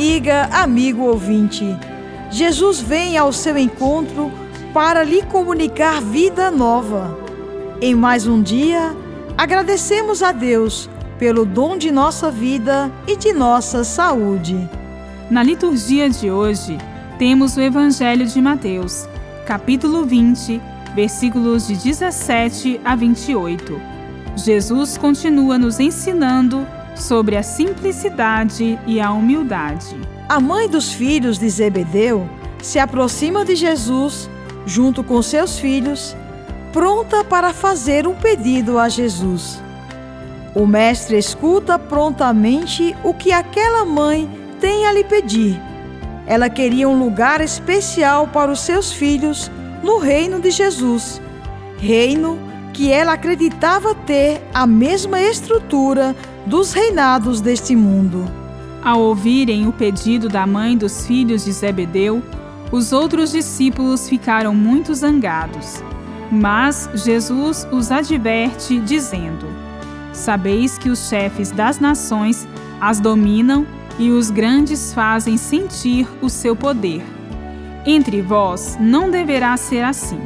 amiga, amigo ouvinte, Jesus vem ao seu encontro para lhe comunicar vida nova. Em mais um dia, agradecemos a Deus pelo dom de nossa vida e de nossa saúde. Na liturgia de hoje, temos o Evangelho de Mateus, capítulo 20, versículos de 17 a 28. Jesus continua nos ensinando sobre a simplicidade e a humildade. A mãe dos filhos de Zebedeu se aproxima de Jesus, junto com seus filhos, pronta para fazer um pedido a Jesus. O mestre escuta prontamente o que aquela mãe tem a lhe pedir. Ela queria um lugar especial para os seus filhos no reino de Jesus, reino que ela acreditava ter a mesma estrutura dos reinados deste mundo. Ao ouvirem o pedido da mãe dos filhos de Zebedeu, os outros discípulos ficaram muito zangados. Mas Jesus os adverte, dizendo: Sabeis que os chefes das nações as dominam e os grandes fazem sentir o seu poder. Entre vós não deverá ser assim.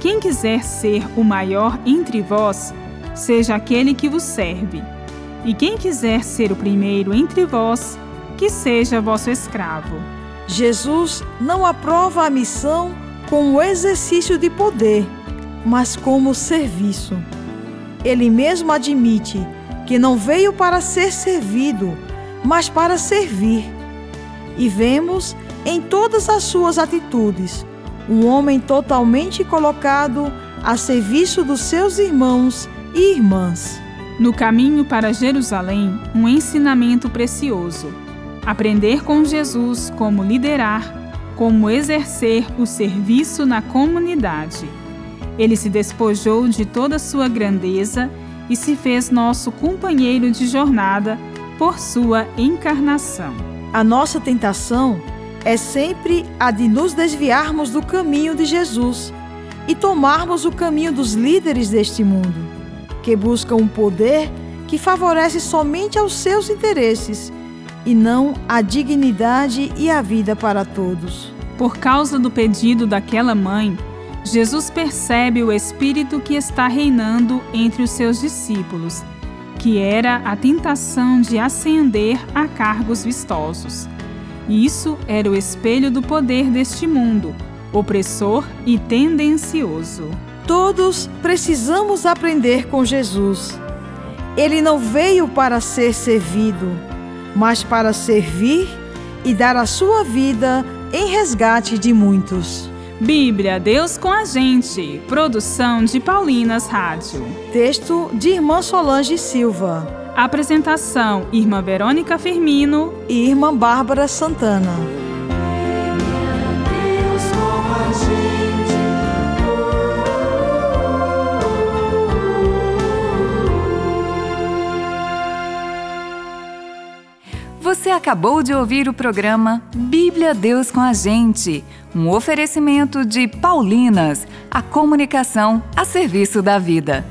Quem quiser ser o maior entre vós, seja aquele que vos serve. E quem quiser ser o primeiro entre vós, que seja vosso escravo. Jesus não aprova a missão como exercício de poder, mas como serviço. Ele mesmo admite que não veio para ser servido, mas para servir. E vemos em todas as suas atitudes um homem totalmente colocado a serviço dos seus irmãos e irmãs. No caminho para Jerusalém, um ensinamento precioso. Aprender com Jesus como liderar, como exercer o serviço na comunidade. Ele se despojou de toda sua grandeza e se fez nosso companheiro de jornada por sua encarnação. A nossa tentação é sempre a de nos desviarmos do caminho de Jesus e tomarmos o caminho dos líderes deste mundo, que buscam um poder que favorece somente aos seus interesses e não a dignidade e a vida para todos. Por causa do pedido daquela mãe, Jesus percebe o espírito que está reinando entre os seus discípulos, que era a tentação de ascender a cargos vistosos. Isso era o espelho do poder deste mundo, opressor e tendencioso. Todos precisamos aprender com Jesus. Ele não veio para ser servido, mas para servir e dar a sua vida em resgate de muitos. Bíblia, Deus com a gente. Produção de Paulinas Rádio. Texto de Irmã Solange Silva. Apresentação: Irmã Verônica Firmino e Irmã Bárbara Santana. Você acabou de ouvir o programa Bíblia Deus com a Gente, um oferecimento de Paulinas, a comunicação a serviço da vida.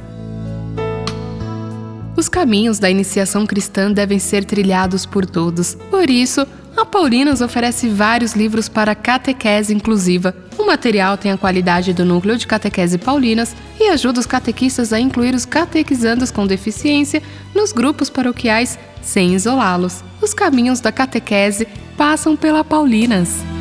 Os caminhos da iniciação cristã devem ser trilhados por todos. Por isso, a Paulinas oferece vários livros para catequese inclusiva. O material tem a qualidade do núcleo de catequese Paulinas e ajuda os catequistas a incluir os catequizandos com deficiência nos grupos paroquiais sem isolá-los. Os caminhos da catequese passam pela Paulinas.